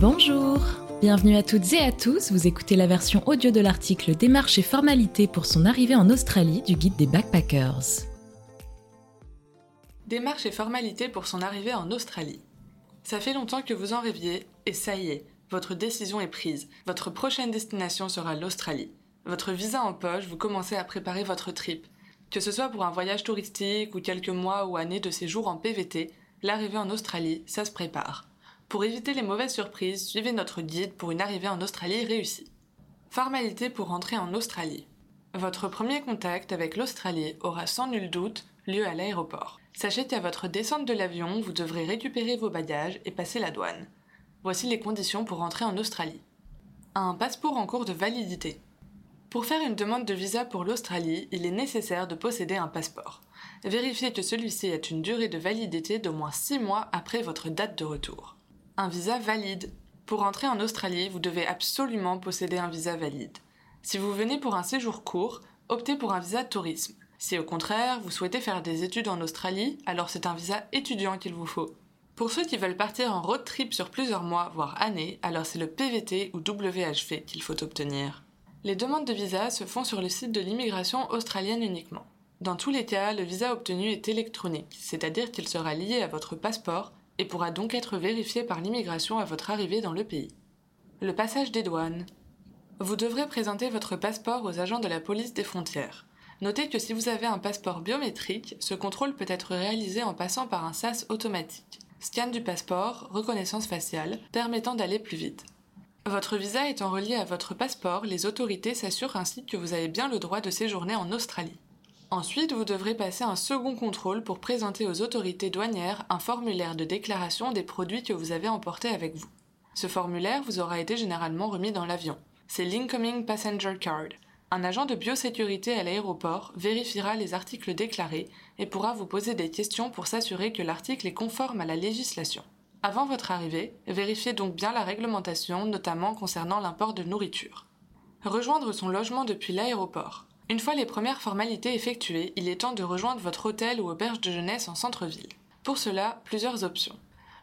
Bonjour Bienvenue à toutes et à tous, vous écoutez la version audio de l'article Démarches et formalités pour son arrivée en Australie du guide des backpackers. Démarches et formalités pour son arrivée en Australie. Ça fait longtemps que vous en rêviez, et ça y est, votre décision est prise. Votre prochaine destination sera l'Australie. Votre visa en poche, vous commencez à préparer votre trip. Que ce soit pour un voyage touristique ou quelques mois ou années de séjour en PVT, l'arrivée en Australie, ça se prépare. Pour éviter les mauvaises surprises, suivez notre guide pour une arrivée en Australie réussie. Formalité pour rentrer en Australie. Votre premier contact avec l'Australie aura sans nul doute lieu à l'aéroport. Sachez qu'à votre descente de l'avion, vous devrez récupérer vos bagages et passer la douane. Voici les conditions pour rentrer en Australie. Un passeport en cours de validité. Pour faire une demande de visa pour l'Australie, il est nécessaire de posséder un passeport. Vérifiez que celui-ci ait une durée de validité d'au moins 6 mois après votre date de retour un visa valide. Pour entrer en Australie, vous devez absolument posséder un visa valide. Si vous venez pour un séjour court, optez pour un visa tourisme. Si au contraire, vous souhaitez faire des études en Australie, alors c'est un visa étudiant qu'il vous faut. Pour ceux qui veulent partir en road trip sur plusieurs mois, voire années, alors c'est le PVT ou WHV qu'il faut obtenir. Les demandes de visa se font sur le site de l'immigration australienne uniquement. Dans tous les cas, le visa obtenu est électronique, c'est-à-dire qu'il sera lié à votre passeport et pourra donc être vérifié par l'immigration à votre arrivée dans le pays. Le passage des douanes. Vous devrez présenter votre passeport aux agents de la police des frontières. Notez que si vous avez un passeport biométrique, ce contrôle peut être réalisé en passant par un SAS automatique. Scan du passeport, reconnaissance faciale, permettant d'aller plus vite. Votre visa étant relié à votre passeport, les autorités s'assurent ainsi que vous avez bien le droit de séjourner en Australie. Ensuite, vous devrez passer un second contrôle pour présenter aux autorités douanières un formulaire de déclaration des produits que vous avez emportés avec vous. Ce formulaire vous aura été généralement remis dans l'avion. C'est l'Incoming Passenger Card. Un agent de biosécurité à l'aéroport vérifiera les articles déclarés et pourra vous poser des questions pour s'assurer que l'article est conforme à la législation. Avant votre arrivée, vérifiez donc bien la réglementation, notamment concernant l'import de nourriture. Rejoindre son logement depuis l'aéroport. Une fois les premières formalités effectuées, il est temps de rejoindre votre hôtel ou auberge de jeunesse en centre-ville. Pour cela, plusieurs options.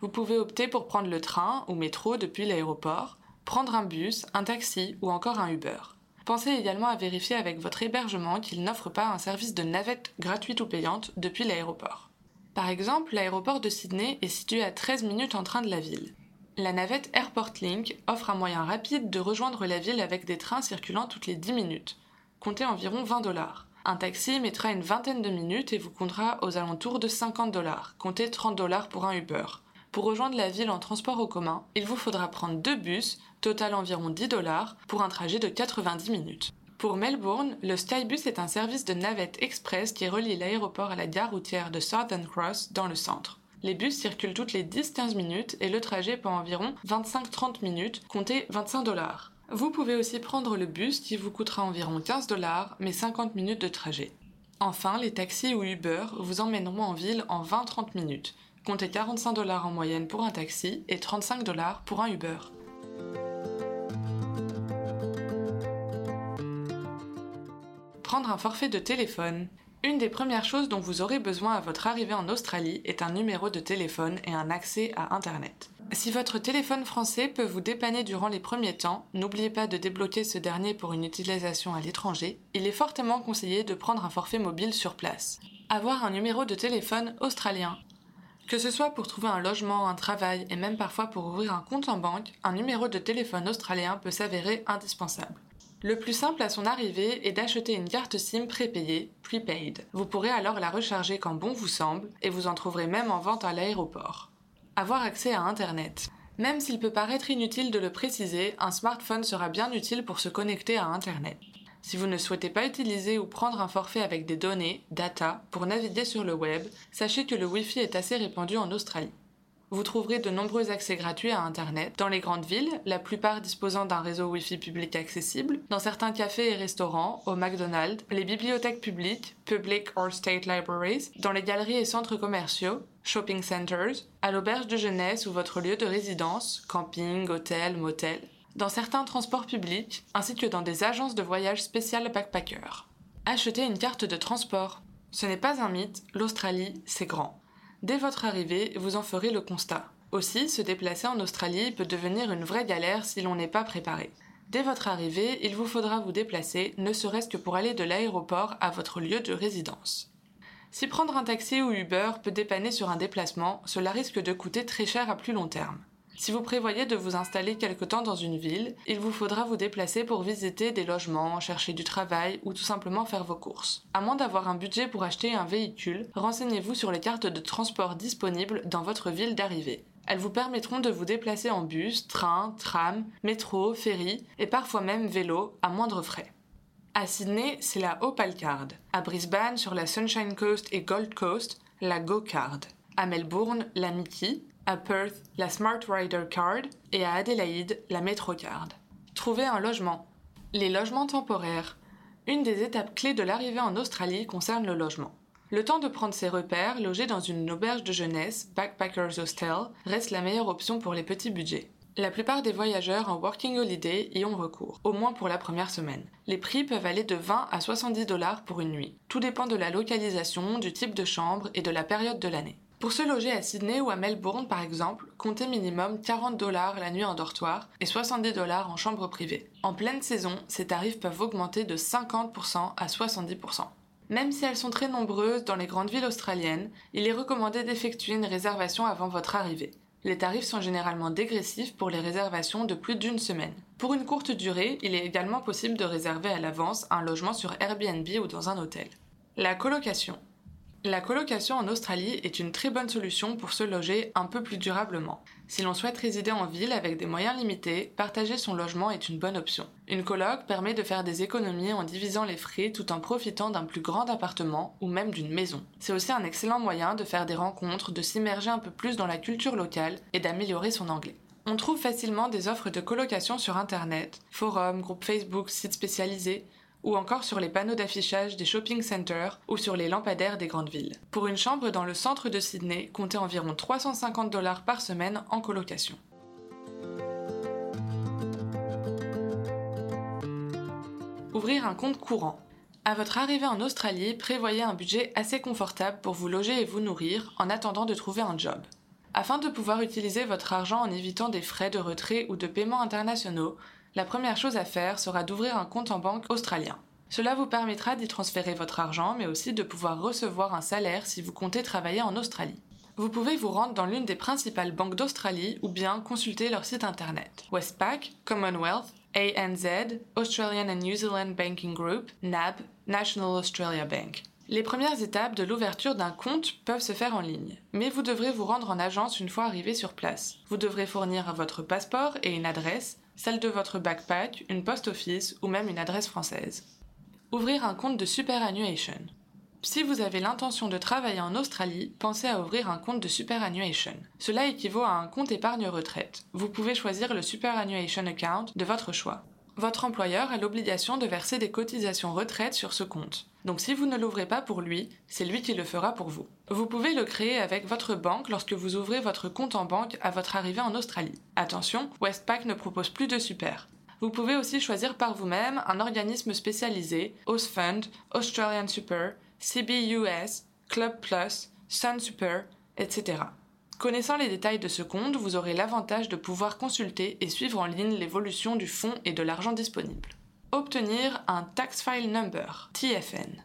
Vous pouvez opter pour prendre le train ou métro depuis l'aéroport, prendre un bus, un taxi ou encore un Uber. Pensez également à vérifier avec votre hébergement qu'il n'offre pas un service de navette gratuite ou payante depuis l'aéroport. Par exemple, l'aéroport de Sydney est situé à 13 minutes en train de la ville. La navette Airport Link offre un moyen rapide de rejoindre la ville avec des trains circulant toutes les 10 minutes comptez environ 20 dollars. Un taxi mettra une vingtaine de minutes et vous comptera aux alentours de 50 dollars. Comptez 30 dollars pour un Uber. Pour rejoindre la ville en transport au commun, il vous faudra prendre deux bus, total environ 10 dollars, pour un trajet de 90 minutes. Pour Melbourne, le Skybus est un service de navette express qui relie l'aéroport à la gare routière de Southern Cross dans le centre. Les bus circulent toutes les 10-15 minutes et le trajet prend environ 25-30 minutes, comptez 25 dollars. Vous pouvez aussi prendre le bus qui vous coûtera environ 15 dollars mais 50 minutes de trajet. Enfin, les taxis ou Uber vous emmèneront en ville en 20-30 minutes. Comptez 45 dollars en moyenne pour un taxi et 35 dollars pour un Uber. Prendre un forfait de téléphone. Une des premières choses dont vous aurez besoin à votre arrivée en Australie est un numéro de téléphone et un accès à Internet. Si votre téléphone français peut vous dépanner durant les premiers temps, n'oubliez pas de débloquer ce dernier pour une utilisation à l'étranger. Il est fortement conseillé de prendre un forfait mobile sur place. Avoir un numéro de téléphone australien. Que ce soit pour trouver un logement, un travail et même parfois pour ouvrir un compte en banque, un numéro de téléphone australien peut s'avérer indispensable. Le plus simple à son arrivée est d'acheter une carte SIM prépayée, prepaid. Vous pourrez alors la recharger quand bon vous semble et vous en trouverez même en vente à l'aéroport. Avoir accès à Internet. Même s'il peut paraître inutile de le préciser, un smartphone sera bien utile pour se connecter à Internet. Si vous ne souhaitez pas utiliser ou prendre un forfait avec des données, data, pour naviguer sur le web, sachez que le Wi-Fi est assez répandu en Australie. Vous trouverez de nombreux accès gratuits à Internet dans les grandes villes, la plupart disposant d'un réseau Wi-Fi public accessible, dans certains cafés et restaurants, au McDonald's, les bibliothèques publiques, public or state libraries, dans les galeries et centres commerciaux, shopping centers, à l'auberge de jeunesse ou votre lieu de résidence, camping, hôtel, motel, dans certains transports publics, ainsi que dans des agences de voyage spéciales backpackers. Achetez une carte de transport. Ce n'est pas un mythe, l'Australie, c'est grand. Dès votre arrivée, vous en ferez le constat. Aussi, se déplacer en Australie peut devenir une vraie galère si l'on n'est pas préparé. Dès votre arrivée, il vous faudra vous déplacer, ne serait-ce que pour aller de l'aéroport à votre lieu de résidence. Si prendre un taxi ou Uber peut dépanner sur un déplacement, cela risque de coûter très cher à plus long terme. Si vous prévoyez de vous installer quelque temps dans une ville, il vous faudra vous déplacer pour visiter des logements, chercher du travail ou tout simplement faire vos courses. À moins d'avoir un budget pour acheter un véhicule, renseignez-vous sur les cartes de transport disponibles dans votre ville d'arrivée. Elles vous permettront de vous déplacer en bus, train, tram, métro, ferry et parfois même vélo à moindre frais. À Sydney, c'est la Opal Card. À Brisbane, sur la Sunshine Coast et Gold Coast, la Go Card. À Melbourne, la Mickey à Perth la Smart Rider Card et à Adélaïde la Metro Card. Trouver un logement. Les logements temporaires. Une des étapes clés de l'arrivée en Australie concerne le logement. Le temps de prendre ses repères, loger dans une auberge de jeunesse, Backpackers Hostel, reste la meilleure option pour les petits budgets. La plupart des voyageurs en Working Holiday y ont recours, au moins pour la première semaine. Les prix peuvent aller de 20 à 70 dollars pour une nuit. Tout dépend de la localisation, du type de chambre et de la période de l'année. Pour se loger à Sydney ou à Melbourne, par exemple, comptez minimum 40 dollars la nuit en dortoir et 70 dollars en chambre privée. En pleine saison, ces tarifs peuvent augmenter de 50% à 70%. Même si elles sont très nombreuses dans les grandes villes australiennes, il est recommandé d'effectuer une réservation avant votre arrivée. Les tarifs sont généralement dégressifs pour les réservations de plus d'une semaine. Pour une courte durée, il est également possible de réserver à l'avance un logement sur Airbnb ou dans un hôtel. La colocation. La colocation en Australie est une très bonne solution pour se loger un peu plus durablement. Si l'on souhaite résider en ville avec des moyens limités, partager son logement est une bonne option. Une coloc permet de faire des économies en divisant les frais tout en profitant d'un plus grand appartement ou même d'une maison. C'est aussi un excellent moyen de faire des rencontres, de s'immerger un peu plus dans la culture locale et d'améliorer son anglais. On trouve facilement des offres de colocation sur Internet, forums, groupes Facebook, sites spécialisés, ou encore sur les panneaux d'affichage des shopping centers ou sur les lampadaires des grandes villes. Pour une chambre dans le centre de Sydney, comptez environ 350 dollars par semaine en colocation. Ouvrir un compte courant. À votre arrivée en Australie, prévoyez un budget assez confortable pour vous loger et vous nourrir en attendant de trouver un job. Afin de pouvoir utiliser votre argent en évitant des frais de retrait ou de paiement internationaux, la première chose à faire sera d'ouvrir un compte en banque australien. Cela vous permettra d'y transférer votre argent, mais aussi de pouvoir recevoir un salaire si vous comptez travailler en Australie. Vous pouvez vous rendre dans l'une des principales banques d'Australie ou bien consulter leur site internet. Westpac, Commonwealth, ANZ, Australian and New Zealand Banking Group, NAB, National Australia Bank. Les premières étapes de l'ouverture d'un compte peuvent se faire en ligne, mais vous devrez vous rendre en agence une fois arrivé sur place. Vous devrez fournir votre passeport et une adresse, celle de votre backpack, une post office ou même une adresse française. Ouvrir un compte de superannuation. Si vous avez l'intention de travailler en Australie, pensez à ouvrir un compte de superannuation. Cela équivaut à un compte épargne retraite. Vous pouvez choisir le superannuation account de votre choix. Votre employeur a l'obligation de verser des cotisations retraite sur ce compte. Donc si vous ne l'ouvrez pas pour lui, c'est lui qui le fera pour vous. Vous pouvez le créer avec votre banque lorsque vous ouvrez votre compte en banque à votre arrivée en Australie. Attention, Westpac ne propose plus de super. Vous pouvez aussi choisir par vous-même un organisme spécialisé, Fund, Australian Super, CBUS, Club Plus, Sun Super, etc. Connaissant les détails de ce compte, vous aurez l'avantage de pouvoir consulter et suivre en ligne l'évolution du fonds et de l'argent disponible. Obtenir un Tax File Number, TFN.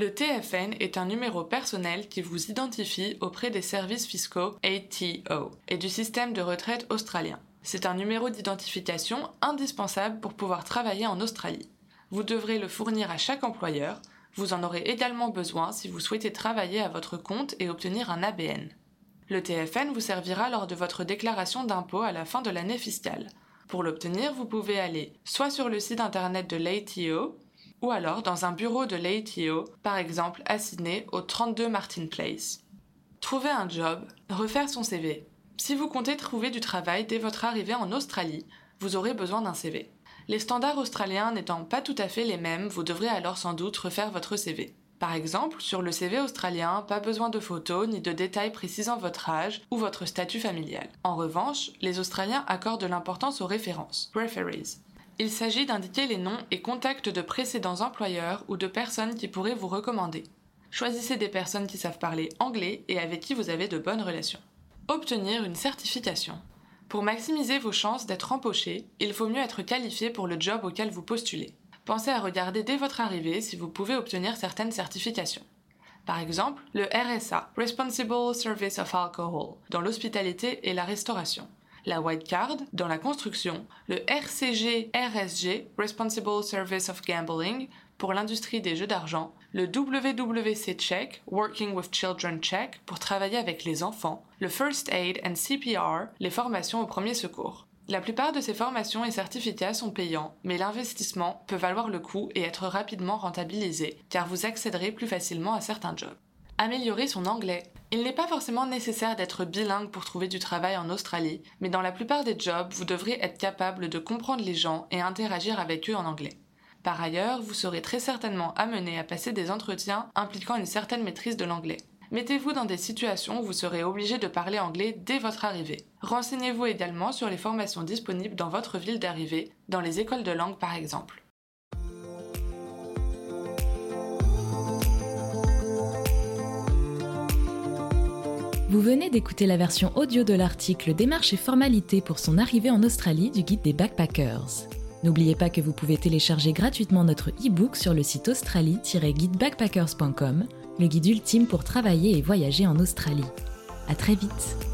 Le TFN est un numéro personnel qui vous identifie auprès des services fiscaux ATO et du système de retraite australien. C'est un numéro d'identification indispensable pour pouvoir travailler en Australie. Vous devrez le fournir à chaque employeur. Vous en aurez également besoin si vous souhaitez travailler à votre compte et obtenir un ABN. Le TFN vous servira lors de votre déclaration d'impôt à la fin de l'année fiscale. Pour l'obtenir, vous pouvez aller soit sur le site internet de l'ATO, ou alors dans un bureau de l'ATO, par exemple à Sydney au 32 Martin Place. Trouver un job, refaire son CV. Si vous comptez trouver du travail dès votre arrivée en Australie, vous aurez besoin d'un CV. Les standards australiens n'étant pas tout à fait les mêmes, vous devrez alors sans doute refaire votre CV. Par exemple, sur le CV australien, pas besoin de photos ni de détails précisant votre âge ou votre statut familial. En revanche, les Australiens accordent de l'importance aux références. Il s'agit d'indiquer les noms et contacts de précédents employeurs ou de personnes qui pourraient vous recommander. Choisissez des personnes qui savent parler anglais et avec qui vous avez de bonnes relations. Obtenir une certification. Pour maximiser vos chances d'être empoché, il faut mieux être qualifié pour le job auquel vous postulez. Pensez à regarder dès votre arrivée si vous pouvez obtenir certaines certifications. Par exemple, le RSA, Responsible Service of Alcohol, dans l'hospitalité et la restauration. La White Card, dans la construction. Le RCG RSG, Responsible Service of Gambling, pour l'industrie des jeux d'argent. Le WWC Check, Working with Children Check, pour travailler avec les enfants. Le First Aid and CPR, les formations au premier secours. La plupart de ces formations et certificats sont payants, mais l'investissement peut valoir le coup et être rapidement rentabilisé, car vous accéderez plus facilement à certains jobs. Améliorer son anglais. Il n'est pas forcément nécessaire d'être bilingue pour trouver du travail en Australie, mais dans la plupart des jobs, vous devrez être capable de comprendre les gens et interagir avec eux en anglais. Par ailleurs, vous serez très certainement amené à passer des entretiens impliquant une certaine maîtrise de l'anglais. Mettez-vous dans des situations où vous serez obligé de parler anglais dès votre arrivée. Renseignez-vous également sur les formations disponibles dans votre ville d'arrivée, dans les écoles de langue par exemple. Vous venez d'écouter la version audio de l'article Démarches et formalités pour son arrivée en Australie du guide des backpackers. N'oubliez pas que vous pouvez télécharger gratuitement notre e-book sur le site australie-guidebackpackers.com le guide ultime pour travailler et voyager en Australie. À très vite!